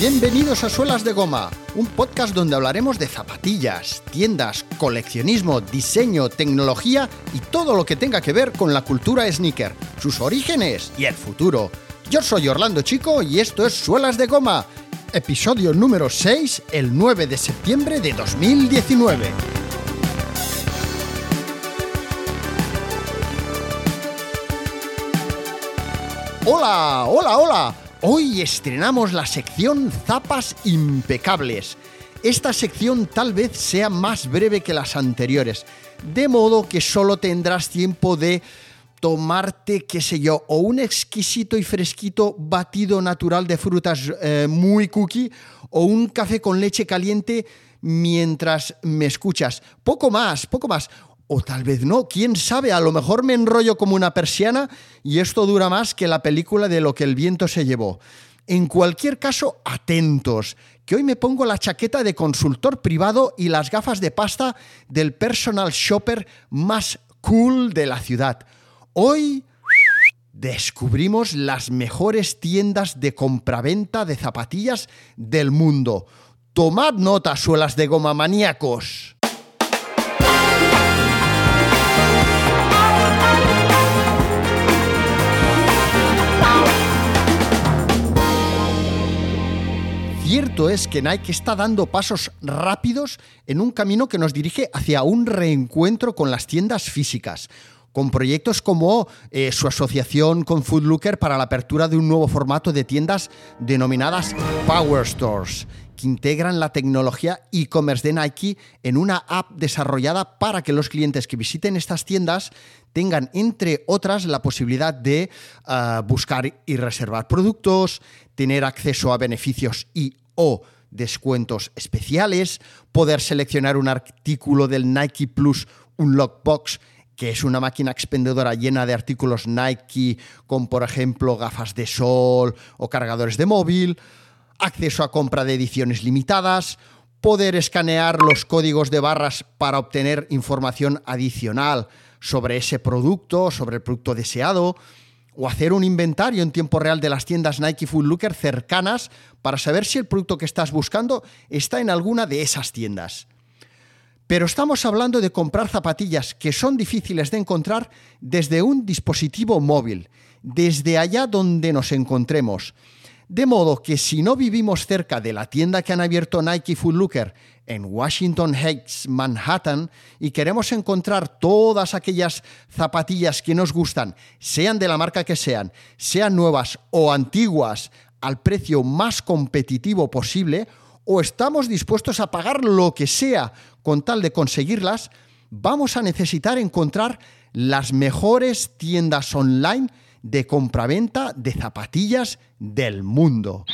Bienvenidos a Suelas de Goma, un podcast donde hablaremos de zapatillas, tiendas, coleccionismo, diseño, tecnología y todo lo que tenga que ver con la cultura sneaker, sus orígenes y el futuro. Yo soy Orlando Chico y esto es Suelas de Goma, episodio número 6, el 9 de septiembre de 2019. Hola, hola, hola. Hoy estrenamos la sección Zapas Impecables. Esta sección tal vez sea más breve que las anteriores, de modo que solo tendrás tiempo de tomarte, qué sé yo, o un exquisito y fresquito batido natural de frutas eh, muy cookie, o un café con leche caliente mientras me escuchas. Poco más, poco más. O tal vez no, quién sabe, a lo mejor me enrollo como una persiana y esto dura más que la película de lo que el viento se llevó. En cualquier caso, atentos, que hoy me pongo la chaqueta de consultor privado y las gafas de pasta del personal shopper más cool de la ciudad. Hoy descubrimos las mejores tiendas de compraventa de zapatillas del mundo. Tomad nota, suelas de goma maníacos. Cierto es que Nike está dando pasos rápidos en un camino que nos dirige hacia un reencuentro con las tiendas físicas, con proyectos como eh, su asociación con Foodlooker para la apertura de un nuevo formato de tiendas denominadas Power Stores, que integran la tecnología e-commerce de Nike en una app desarrollada para que los clientes que visiten estas tiendas tengan, entre otras, la posibilidad de ah, buscar y reservar productos, tener acceso a beneficios y o descuentos especiales, poder seleccionar un artículo del Nike Plus, un lockbox, que es una máquina expendedora llena de artículos Nike, como por ejemplo gafas de sol o cargadores de móvil, acceso a compra de ediciones limitadas, poder escanear los códigos de barras para obtener información adicional sobre ese producto, sobre el producto deseado, o hacer un inventario en tiempo real de las tiendas Nike Full Looker cercanas para saber si el producto que estás buscando está en alguna de esas tiendas. Pero estamos hablando de comprar zapatillas que son difíciles de encontrar desde un dispositivo móvil, desde allá donde nos encontremos. De modo que si no vivimos cerca de la tienda que han abierto Nike Full Looker en Washington Heights, Manhattan, y queremos encontrar todas aquellas zapatillas que nos gustan, sean de la marca que sean, sean nuevas o antiguas, al precio más competitivo posible, o estamos dispuestos a pagar lo que sea con tal de conseguirlas, vamos a necesitar encontrar las mejores tiendas online de compraventa de zapatillas del mundo.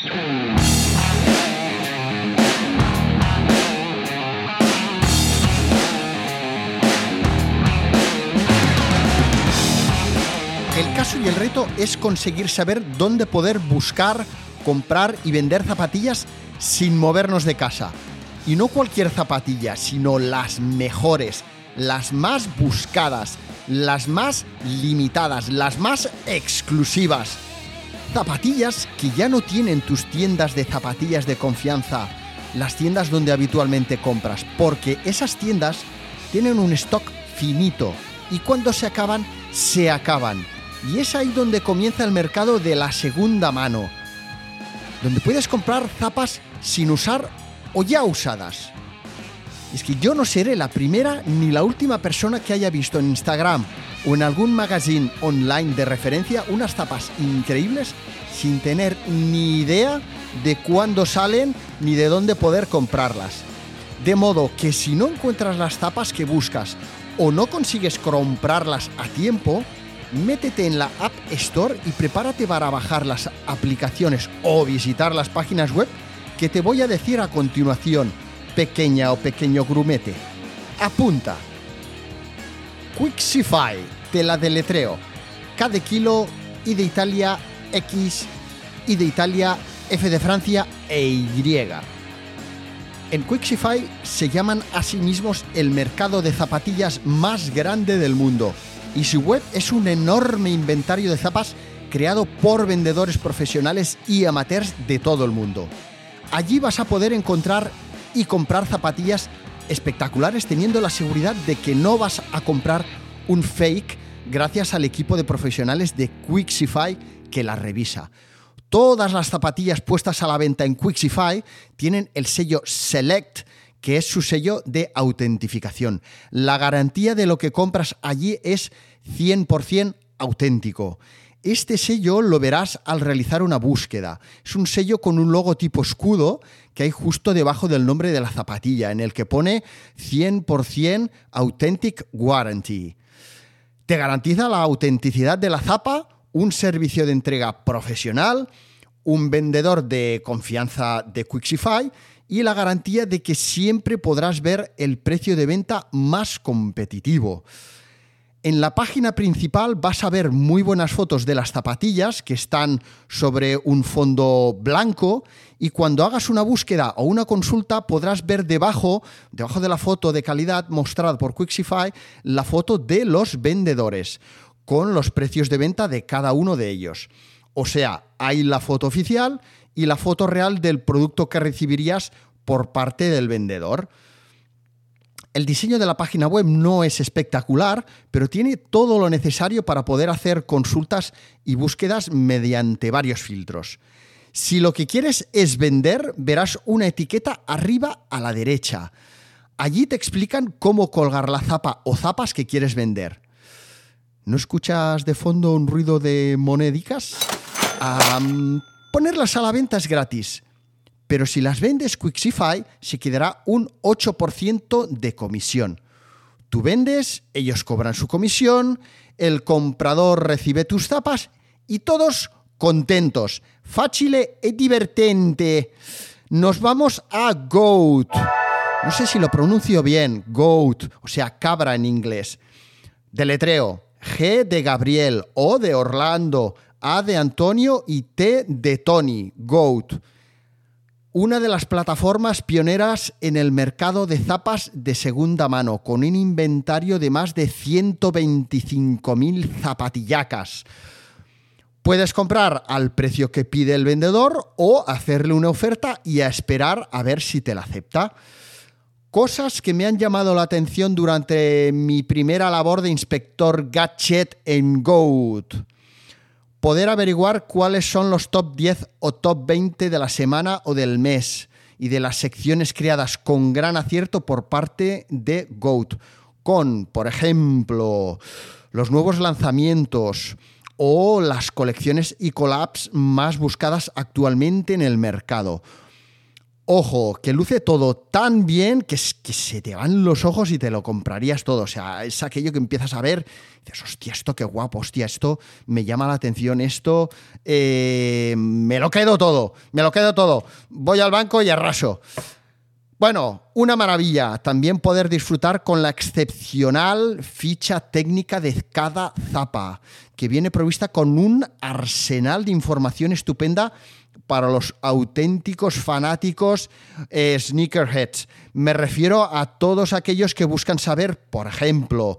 El caso y el reto es conseguir saber dónde poder buscar, comprar y vender zapatillas sin movernos de casa. Y no cualquier zapatilla, sino las mejores, las más buscadas, las más limitadas, las más exclusivas. Zapatillas que ya no tienen tus tiendas de zapatillas de confianza, las tiendas donde habitualmente compras, porque esas tiendas tienen un stock finito y cuando se acaban, se acaban. Y es ahí donde comienza el mercado de la segunda mano, donde puedes comprar zapas sin usar o ya usadas es que yo no seré la primera ni la última persona que haya visto en Instagram o en algún magazine online de referencia unas tapas increíbles sin tener ni idea de cuándo salen ni de dónde poder comprarlas. De modo que si no encuentras las tapas que buscas o no consigues comprarlas a tiempo, métete en la App Store y prepárate para bajar las aplicaciones o visitar las páginas web que te voy a decir a continuación pequeña o pequeño grumete. Apunta. Quixify, te la deletreo. K de kilo, I de Italia, X, I de Italia, F de Francia e Y. En Quixify se llaman a sí mismos el mercado de zapatillas más grande del mundo y su web es un enorme inventario de zapas creado por vendedores profesionales y amateurs de todo el mundo. Allí vas a poder encontrar y comprar zapatillas espectaculares teniendo la seguridad de que no vas a comprar un fake gracias al equipo de profesionales de Quixify que la revisa. Todas las zapatillas puestas a la venta en Quixify tienen el sello Select, que es su sello de autentificación. La garantía de lo que compras allí es 100% auténtico. Este sello lo verás al realizar una búsqueda. Es un sello con un logo tipo escudo que hay justo debajo del nombre de la zapatilla, en el que pone 100% Authentic Warranty. Te garantiza la autenticidad de la zapa, un servicio de entrega profesional, un vendedor de confianza de Quixify y la garantía de que siempre podrás ver el precio de venta más competitivo. En la página principal vas a ver muy buenas fotos de las zapatillas que están sobre un fondo blanco y cuando hagas una búsqueda o una consulta podrás ver debajo, debajo de la foto de calidad mostrada por Quixify, la foto de los vendedores con los precios de venta de cada uno de ellos. O sea, hay la foto oficial y la foto real del producto que recibirías por parte del vendedor. El diseño de la página web no es espectacular, pero tiene todo lo necesario para poder hacer consultas y búsquedas mediante varios filtros. Si lo que quieres es vender, verás una etiqueta arriba a la derecha. Allí te explican cómo colgar la zapa o zapas que quieres vender. ¿No escuchas de fondo un ruido de monedicas? ponerlas a la venta es gratis pero si las vendes Quixify se quedará un 8% de comisión. Tú vendes, ellos cobran su comisión, el comprador recibe tus zapas y todos contentos. Fácil y divertente. Nos vamos a Goat. No sé si lo pronuncio bien, Goat, o sea, cabra en inglés. Deletreo, G de Gabriel, O de Orlando, A de Antonio y T de Tony, Goat una de las plataformas pioneras en el mercado de zapas de segunda mano, con un inventario de más de 125.000 zapatillacas. Puedes comprar al precio que pide el vendedor o hacerle una oferta y a esperar a ver si te la acepta. Cosas que me han llamado la atención durante mi primera labor de inspector gadget en Goat poder averiguar cuáles son los top 10 o top 20 de la semana o del mes y de las secciones creadas con gran acierto por parte de Goat, con, por ejemplo, los nuevos lanzamientos o las colecciones y collabs más buscadas actualmente en el mercado ojo, que luce todo tan bien que, que, se te van los ojos y te lo comprarías todo. O sea, es aquello que empiezas a ver, y dices, hostia, esto qué guapo, hostia, esto me llama la atención, esto eh, me lo quedo todo, me lo quedo todo. Voy al banco y arraso. Bueno, una maravilla también poder disfrutar con la excepcional ficha técnica de cada zapa, que viene provista con un arsenal de información estupenda para los auténticos fanáticos eh, sneakerheads. Me refiero a todos aquellos que buscan saber, por ejemplo,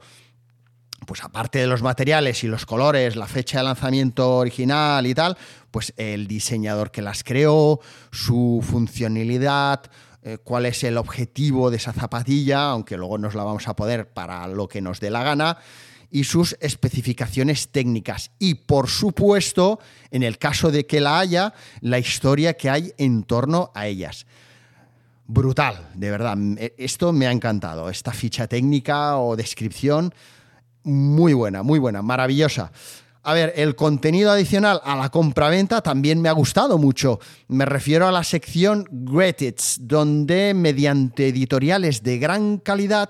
pues aparte de los materiales y los colores, la fecha de lanzamiento original y tal, pues el diseñador que las creó, su funcionalidad, eh, cuál es el objetivo de esa zapatilla, aunque luego nos la vamos a poder para lo que nos dé la gana y sus especificaciones técnicas. Y por supuesto, en el caso de que la haya, la historia que hay en torno a ellas. Brutal, de verdad. E, esto me ha encantado. Esta ficha técnica o descripción, muy buena, muy buena, maravillosa. A ver, el contenido adicional a la compraventa también me ha gustado mucho. Me refiero a la sección Gretits, donde mediante editoriales de gran calidad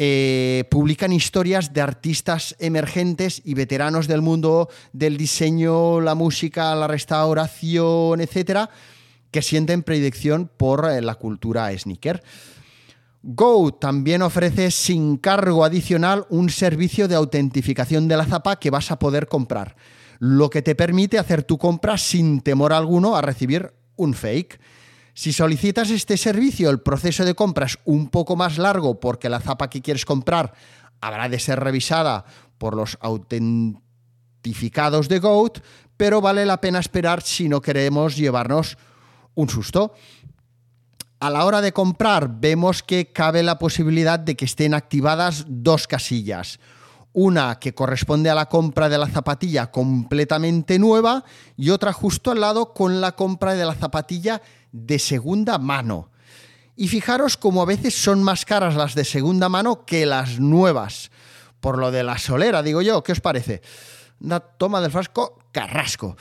eh, publican historias de artistas emergentes y veteranos del mundo del diseño, la música, la restauración, etcétera, que sienten predicción por eh, la cultura sneaker. Go también ofrece sin cargo adicional un servicio de autentificación de la zapa que vas a poder comprar, lo que te permite hacer tu compra sin temor alguno a recibir un fake. Si solicitas este servicio, el proceso de compra es un poco más largo porque la zapa que quieres comprar habrá de ser revisada por los autentificados de Goat, pero vale la pena esperar si no queremos llevarnos un susto. A la hora de comprar vemos que cabe la posibilidad de que estén activadas dos casillas. Una que corresponde a la compra de la zapatilla completamente nueva y otra justo al lado con la compra de la zapatilla de segunda mano. Y fijaros como a veces son más caras las de segunda mano que las nuevas. Por lo de la solera, digo yo, ¿qué os parece? Una toma del frasco, carrasco.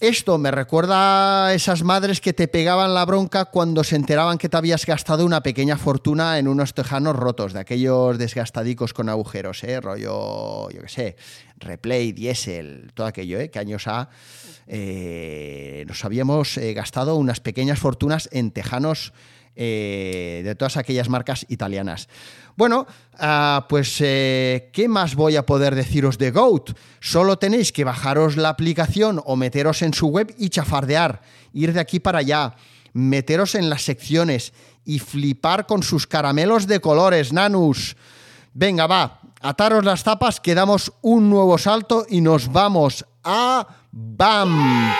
Esto me recuerda a esas madres que te pegaban la bronca cuando se enteraban que te habías gastado una pequeña fortuna en unos tejanos rotos, de aquellos desgastadicos con agujeros, ¿eh? rollo, yo qué sé, replay, diésel, todo aquello, ¿eh? que años ha eh, nos habíamos eh, gastado unas pequeñas fortunas en tejanos eh, de todas aquellas marcas italianas. Bueno, ah, pues ¿qué más voy a poder deciros de Goat? Solo tenéis que bajaros la aplicación o meteros en su web y chafardear, ir de aquí para allá, meteros en las secciones y flipar con sus caramelos de colores, nanus. Venga, va, ataros las tapas, que damos un nuevo salto y nos vamos a BAM.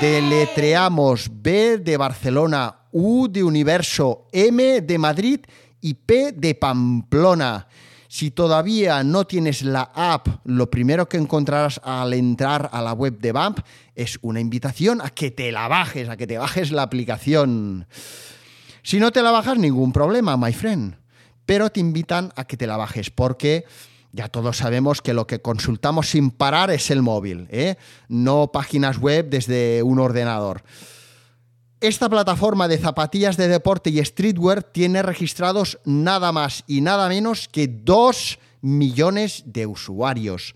Deletreamos B de Barcelona, U de Universo, M de Madrid y P de Pamplona. Si todavía no tienes la app, lo primero que encontrarás al entrar a la web de BAMP es una invitación a que te la bajes, a que te bajes la aplicación. Si no te la bajas, ningún problema, my friend. Pero te invitan a que te la bajes porque ya todos sabemos que lo que consultamos sin parar es el móvil, ¿eh? no páginas web desde un ordenador. Esta plataforma de zapatillas de deporte y streetwear tiene registrados nada más y nada menos que 2 millones de usuarios.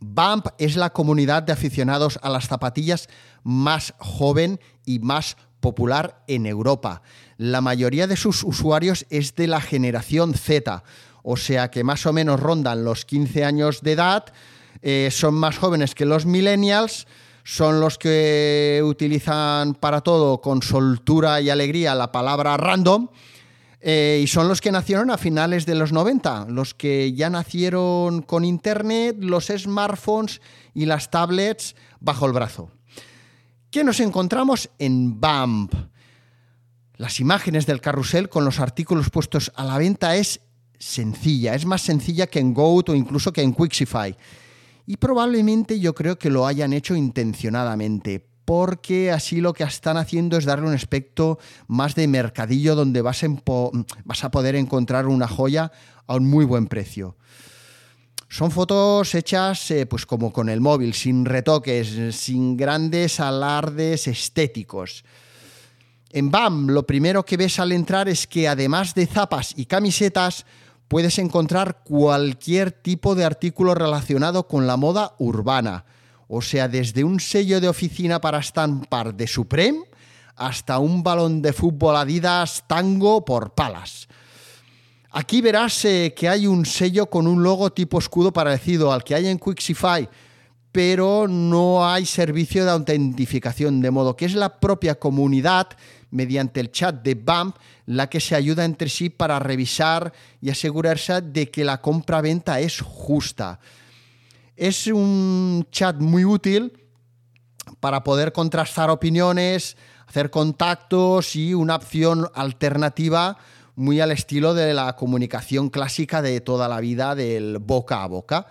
BAMP es la comunidad de aficionados a las zapatillas más joven y más popular en Europa. La mayoría de sus usuarios es de la generación Z, o sea que más o menos rondan los 15 años de edad, eh, son más jóvenes que los millennials, son los que utilizan para todo con soltura y alegría la palabra random. Eh, y son los que nacieron a finales de los 90, los que ya nacieron con Internet, los smartphones y las tablets bajo el brazo. ¿Qué nos encontramos en BAMP? Las imágenes del carrusel con los artículos puestos a la venta es sencilla, es más sencilla que en Goat o incluso que en Quixify. Y probablemente yo creo que lo hayan hecho intencionadamente, porque así lo que están haciendo es darle un aspecto más de mercadillo donde vas a poder encontrar una joya a un muy buen precio. Son fotos hechas eh, pues como con el móvil, sin retoques, sin grandes alardes estéticos. En BAM lo primero que ves al entrar es que además de zapas y camisetas, puedes encontrar cualquier tipo de artículo relacionado con la moda urbana. O sea, desde un sello de oficina para estampar de Supreme hasta un balón de fútbol Adidas Tango por palas. Aquí verás que hay un sello con un logo tipo escudo parecido al que hay en Quixify, pero no hay servicio de autentificación, de modo que es la propia comunidad mediante el chat de BAMP la que se ayuda entre sí para revisar y asegurarse de que la compra-venta es justa. Es un chat muy útil para poder contrastar opiniones, hacer contactos y una opción alternativa muy al estilo de la comunicación clásica de toda la vida del boca a boca.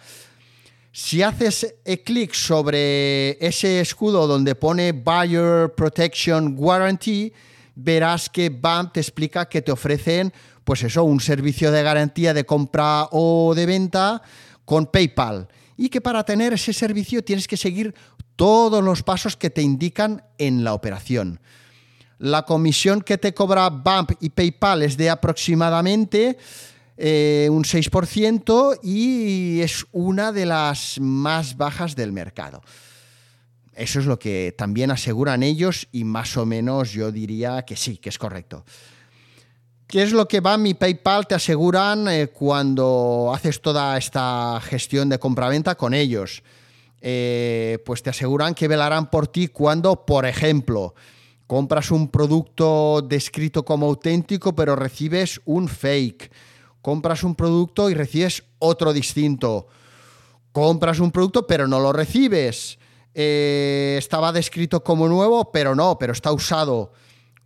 Si haces clic sobre ese escudo donde pone Buyer Protection Guarantee, verás que BAM te explica que te ofrecen, pues eso, un servicio de garantía de compra o de venta con PayPal. Y que para tener ese servicio tienes que seguir todos los pasos que te indican en la operación. La comisión que te cobra BAMP y PayPal es de aproximadamente eh, un 6% y es una de las más bajas del mercado. Eso es lo que también aseguran ellos y más o menos yo diría que sí, que es correcto. ¿Qué es lo que va mi PayPal? Te aseguran eh, cuando haces toda esta gestión de compraventa con ellos. Eh, pues te aseguran que velarán por ti cuando, por ejemplo, compras un producto descrito como auténtico pero recibes un fake. Compras un producto y recibes otro distinto. Compras un producto pero no lo recibes. Eh, estaba descrito como nuevo, pero no, pero está usado.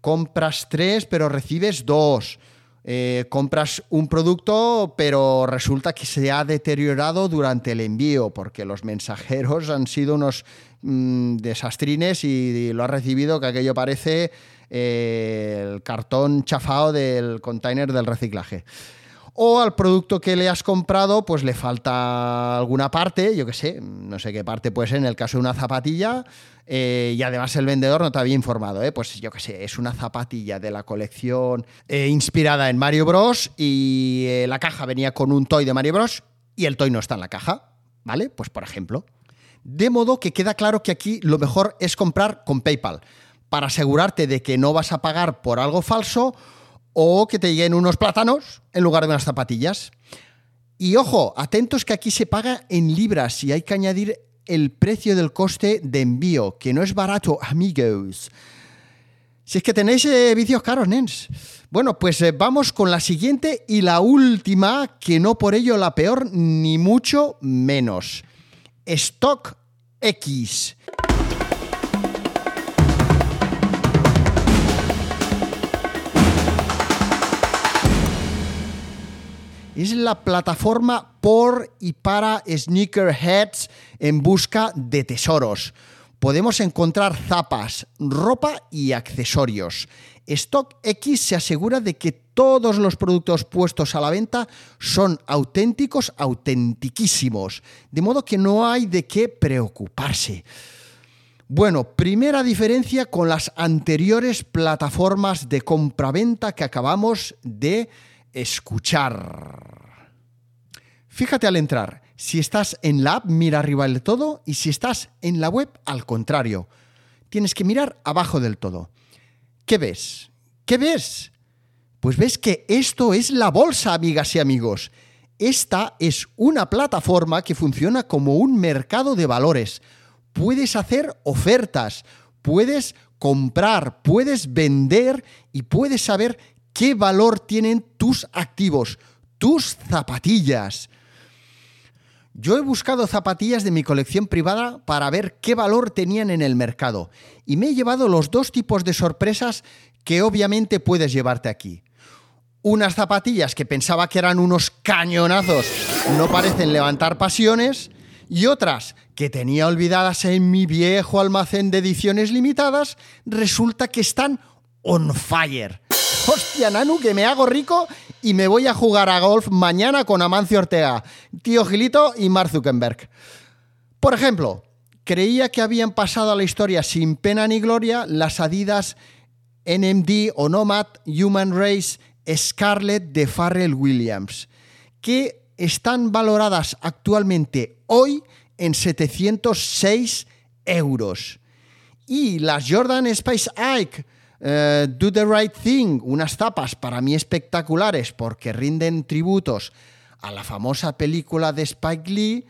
compras tres pero recibes dos. Eh, compras un producto, pero resulta que se ha deteriorado durante el envío, porque los mensajeros han sido unos mm, desastrines y, lo ha recibido que aquello parece eh, el cartón chafado del container del reciclaje o al producto que le has comprado pues le falta alguna parte, yo qué sé, no sé qué parte puede ser en el caso de una zapatilla eh, y además el vendedor no te había informado, ¿eh? pues yo qué sé, es una zapatilla de la colección eh, inspirada en Mario Bros y eh, la caja venía con un toy de Mario Bros y el toy no está en la caja, ¿vale? Pues por ejemplo. De modo que queda claro que aquí lo mejor es comprar con PayPal para asegurarte de que no vas a pagar por algo falso o que te lleguen unos plátanos en lugar de unas zapatillas. Y ojo, atentos que aquí se paga en libras y hay que añadir el precio del coste de envío, que no es barato, amigos. Si es que tenéis eh, vicios caros, nens. Bueno, pues eh, vamos con la siguiente y la última, que no por ello la peor, ni mucho menos. Stock X. Es la plataforma por y para sneakerheads en busca de tesoros. Podemos encontrar zapas, ropa y accesorios. StockX se asegura de que todos los productos puestos a la venta son auténticos, autentiquísimos, de modo que no hay de qué preocuparse. Bueno, primera diferencia con las anteriores plataformas de compraventa que acabamos de escuchar. Fíjate al entrar, si estás en la app, mira arriba del todo y si estás en la web, al contrario. Tienes que mirar abajo del todo. ¿Qué ves? ¿Qué ves? Pues ves que esto es la bolsa, amigas y amigos. Esta es una plataforma que funciona como un mercado de valores. Puedes hacer ofertas, puedes comprar, puedes vender y puedes saber qué valor tienen tus activos, tus zapatillas. Yo he buscado zapatillas de mi colección privada para ver qué valor tenían en el mercado y me he llevado los dos tipos de sorpresas que obviamente puedes llevarte aquí. Unas zapatillas que pensaba que eran unos cañonazos, no parecen levantar pasiones, y otras que tenía olvidadas en mi viejo almacén de ediciones limitadas, resulta que están on fire. Hostia, Nanu, que me hago rico y me voy a jugar a golf mañana con Amancio Ortega, Tío Gilito y Mark Zuckerberg. Por ejemplo, creía que habían pasado a la historia sin pena ni gloria las Adidas NMD o Nomad Human Race Scarlett de Farrell Williams, que están valoradas actualmente hoy en 706 euros. Y las Jordan Space Ike eh, Do the Right Thing, unas tapas para mí espectaculares porque rinden tributos a la famosa película de Spike Lee,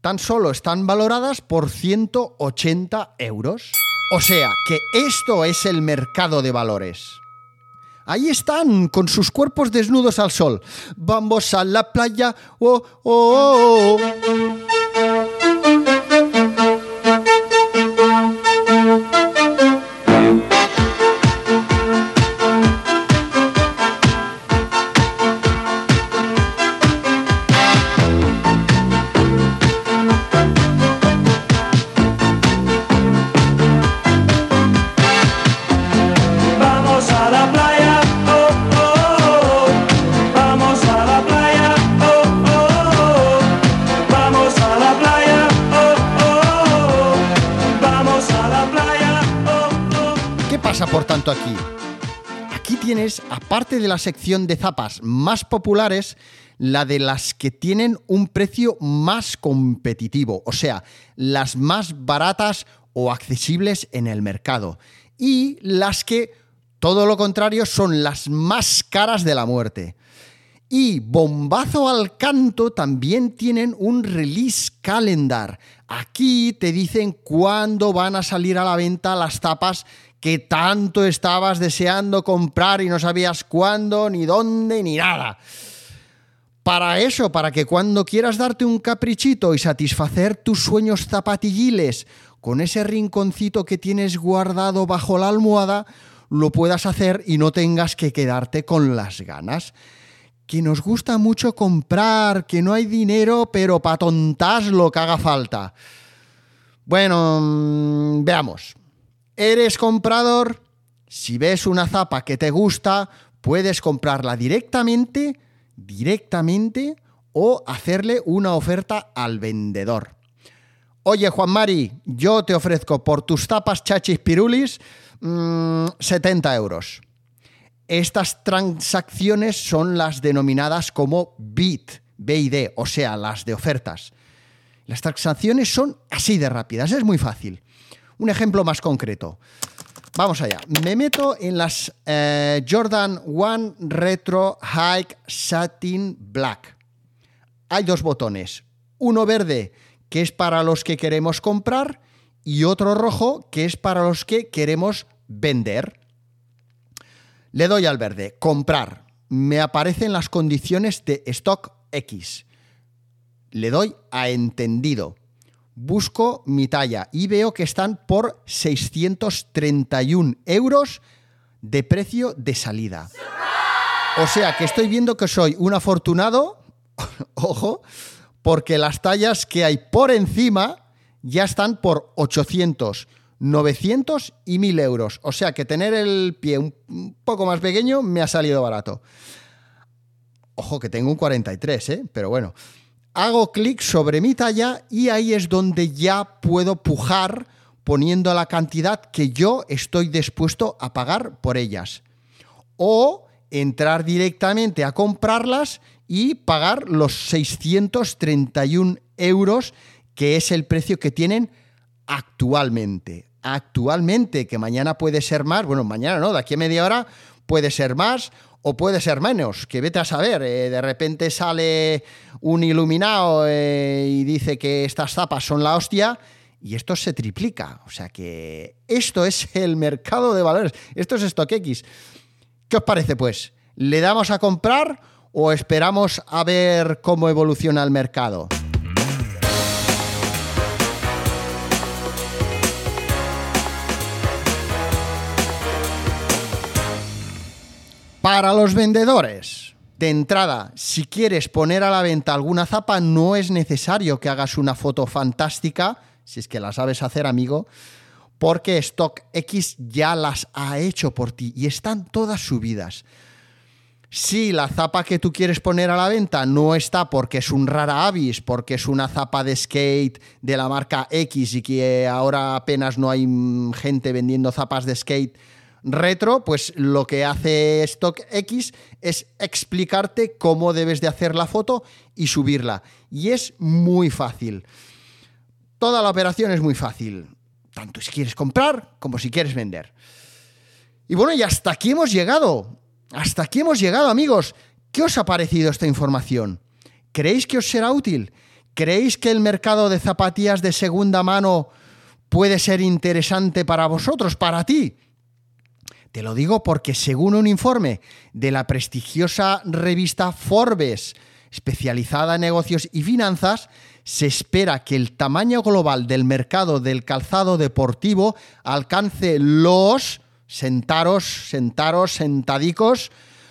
tan solo están valoradas por 180 euros. O sea, que esto es el mercado de valores. Ahí están, con sus cuerpos desnudos al sol. Vamos a la playa. oh, oh. oh, la sección de zapas más populares, la de las que tienen un precio más competitivo, o sea, las más baratas o accesibles en el mercado. Y las que, todo lo contrario, son las más caras de la muerte. Y bombazo al canto también tienen un release calendar. Aquí te dicen cuándo van a salir a la venta las tapas que tanto estabas deseando comprar y no sabías cuándo, ni dónde, ni nada. Para eso, para que cuando quieras darte un caprichito y satisfacer tus sueños zapatilliles con ese rinconcito que tienes guardado bajo la almohada, lo puedas hacer y no tengas que quedarte con las ganas. Que nos gusta mucho comprar, que no hay dinero, pero para tontas lo que haga falta. Bueno, mm, veamos. ¿Eres comprador? Si ves una zapa que te gusta, puedes comprarla directamente, directamente o hacerle una oferta al vendedor. Oye, Juan Mari, yo te ofrezco por tus tapas chachis pirulis 70 mm, euros. Estas transacciones son las denominadas como BIT, BID, o sea, las de ofertas. Las transacciones son así de rápidas, es muy fácil. Un ejemplo más concreto. Vamos allá. Me meto en las eh, Jordan One Retro Hike Satin Black. Hay dos botones. Uno verde que es para los que queremos comprar, y otro rojo, que es para los que queremos vender. Le doy al verde, comprar. Me aparecen las condiciones de stock X. Le doy a entendido. Busco mi talla y veo que están por 631 euros de precio de salida. O sea que estoy viendo que soy un afortunado, ojo, porque las tallas que hay por encima ya están por 800, 900 y 1000 euros. O sea que tener el pie un poco más pequeño me ha salido barato. Ojo que tengo un 43, ¿eh? pero bueno. Hago clic sobre mi talla y ahí es donde ya puedo pujar poniendo la cantidad que yo estoy dispuesto a pagar por ellas. O entrar directamente a comprarlas y pagar los 631 euros, que es el precio que tienen actualmente. Actualmente, que mañana puede ser más, bueno, mañana no, de aquí a media hora puede ser más o puede ser menos, que vete a saber, eh, de repente sale un iluminado eh, y dice que estas zapas son la hostia y esto se triplica. O sea que esto es el mercado de valores, esto es StockX. ¿Qué os parece pues? ¿Le damos a comprar o esperamos a ver cómo evoluciona el mercado? Para los vendedores, de entrada, si quieres poner a la venta alguna zapa, no es necesario que hagas una foto fantástica, si es que la sabes hacer, amigo, porque StockX ya las ha hecho por ti y están todas subidas. Si la zapa que tú quieres poner a la venta no está porque es un rara avis, porque es una zapa de skate de la marca X y que ahora apenas no hay gente vendiendo zapas de skate retro, pues lo que hace StockX es explicarte cómo debes de hacer la foto y subirla. Y es muy fácil. Toda la operación es muy fácil, tanto si quieres comprar como si quieres vender. Y bueno, y hasta aquí hemos llegado. Hasta aquí hemos llegado, amigos. ¿Qué os ha parecido esta información? ¿Creéis que os será útil? ¿Creéis que el mercado de zapatillas de segunda mano puede ser interesante para vosotros, para ti? Te lo digo porque según un informe de la prestigiosa revista Forbes, especializada en negocios y finanzas, se espera que el tamaño global del mercado del calzado deportivo alcance los sentaros, sentaros, sentadicos,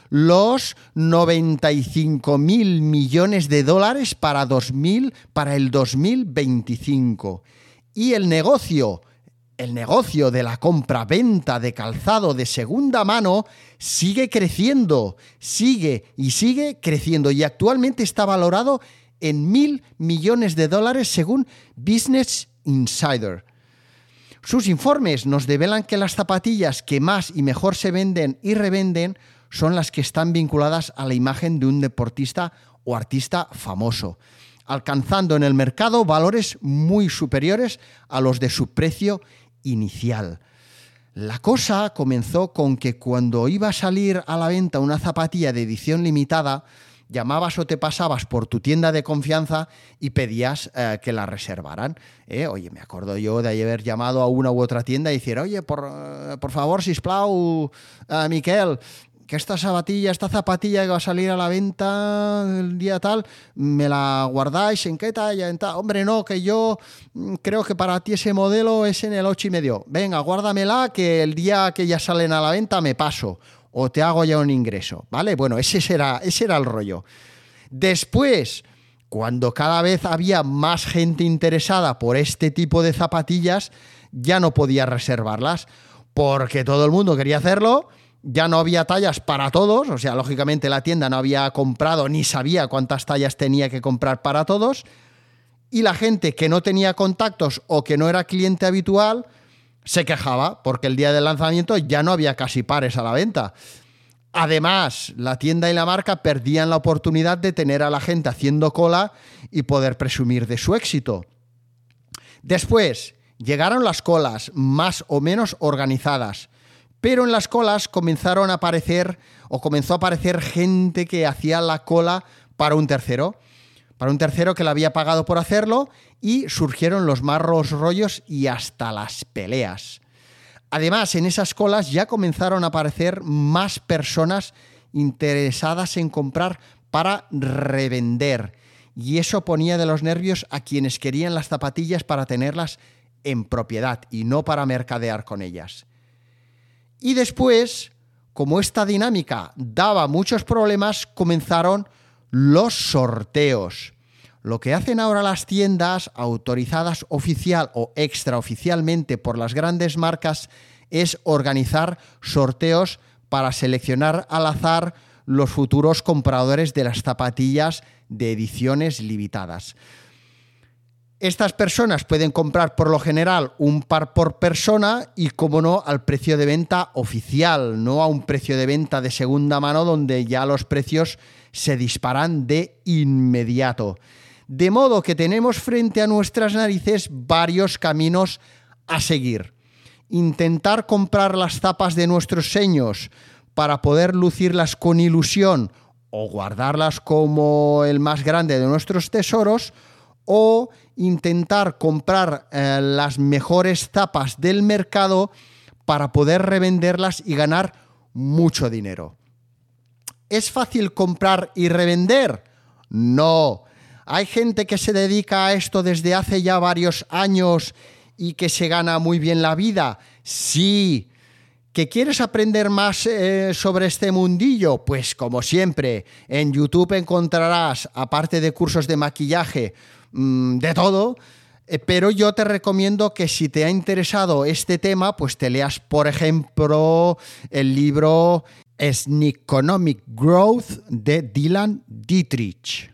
los 95 mil millones de dólares para, 2000, para el 2025. Y el negocio, el negocio de la compra-venta de calzado de segunda mano sigue creciendo, sigue y sigue creciendo y actualmente está valorado en mil millones de dólares según Business Insider. Sus informes nos develan que las zapatillas que más y mejor se venden y revenden son las que están vinculadas a la imagen de un deportista o artista famoso, alcanzando en el mercado valores muy superiores a los de su precio inicial. La cosa comenzó con que cuando iba a salir a la venta una zapatilla de edición limitada, llamabas o te pasabas por tu tienda de confianza y pedías eh, que la reservaran. Eh, oye, me acuerdo yo de haber llamado a una u otra tienda y decir, oye, por, eh, por favor, sisplau, Miquel, que esta zapatilla, esta zapatilla que va a salir a la venta el día tal, me la guardáis en qué talla, en tal. Hombre, no, que yo mm, creo que para ti ese modelo es en el 8 y medio. Venga, guárdamela que el día que ya salen a la venta me paso o te hago ya un ingreso, ¿vale? Bueno, ese era, ese era el rollo. Después, cuando cada vez había más gente interesada por este tipo de zapatillas, ya no podía reservarlas porque todo el mundo quería hacerlo ya no había tallas para todos, o sea, lógicamente la tienda no había comprado ni sabía cuántas tallas tenía que comprar para todos, y la gente que no tenía contactos o que no era cliente habitual se quejaba porque el día del lanzamiento ya no había casi pares a la venta. Además, la tienda y la marca perdían la oportunidad de tener a la gente haciendo cola y poder presumir de su éxito. Después, llegaron las colas más o menos organizadas pero en las colas comenzaron a aparecer o comenzó a aparecer gente que hacía la cola para un tercero, para un tercero que le había pagado por hacerlo y surgieron los marros rollos y hasta las peleas. Además, en esas colas ya comenzaron a aparecer más personas interesadas en comprar para revender. Y eso ponía de los nervios a quienes querían las zapatillas para tenerlas en propiedad y no para mercadear con ellas. Y después, como esta dinámica daba muchos problemas, comenzaron los sorteos. Lo que hacen ahora las tiendas autorizadas oficial o extraoficialmente por las grandes marcas es organizar sorteos para seleccionar al azar los futuros compradores de las zapatillas de ediciones limitadas. Estas personas pueden comprar por lo general un par por persona y, como no, al precio de venta oficial, no a un precio de venta de segunda mano donde ya los precios se disparan de inmediato. De modo que tenemos frente a nuestras narices varios caminos a seguir. Intentar comprar las tapas de nuestros seños para poder lucirlas con ilusión o guardarlas como el más grande de nuestros tesoros o intentar comprar eh, las mejores tapas del mercado para poder revenderlas y ganar mucho dinero. ¿Es fácil comprar y revender? No. Hay gente que se dedica a esto desde hace ya varios años y que se gana muy bien la vida. Sí. ¿Que quieres aprender más eh, sobre este mundillo? Pues como siempre, en YouTube encontrarás, aparte de cursos de maquillaje, Mm, de todo. Eh, pero yo te recomiendo que si te ha interesado este tema, pues te leas, por ejemplo, el libro Economic Growth de Dylan Dietrich.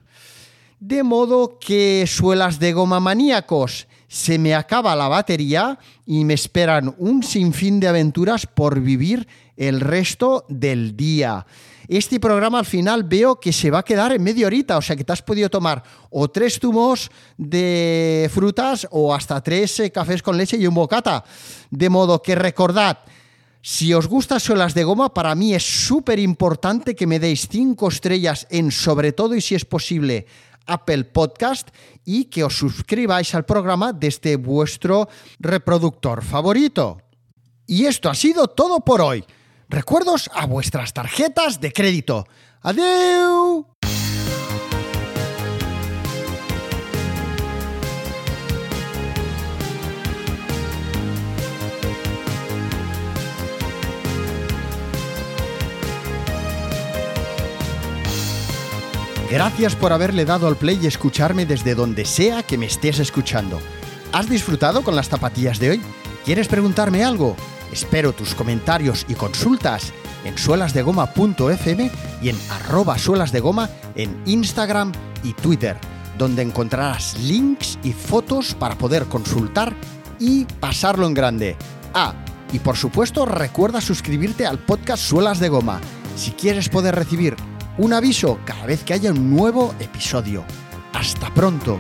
De modo que suelas de goma maníacos, se me acaba la batería y me esperan un sinfín de aventuras por vivir el resto del día. Este programa al final veo que se va a quedar en media horita, o sea que te has podido tomar o tres zumos de frutas o hasta tres eh, cafés con leche y un bocata. De modo que recordad, si os gustan suelas de goma, para mí es súper importante que me deis cinco estrellas en sobre todo y si es posible Apple Podcast y que os suscribáis al programa desde vuestro reproductor favorito. Y esto ha sido todo por hoy. Recuerdos a vuestras tarjetas de crédito. ¡Adiós! Gracias por haberle dado al play y escucharme desde donde sea que me estés escuchando. ¿Has disfrutado con las zapatillas de hoy? ¿Quieres preguntarme algo? Espero tus comentarios y consultas en suelasdegoma.fm y en arroba suelasdegoma en Instagram y Twitter, donde encontrarás links y fotos para poder consultar y pasarlo en grande. Ah, y por supuesto recuerda suscribirte al podcast Suelas de Goma si quieres poder recibir un aviso cada vez que haya un nuevo episodio. Hasta pronto.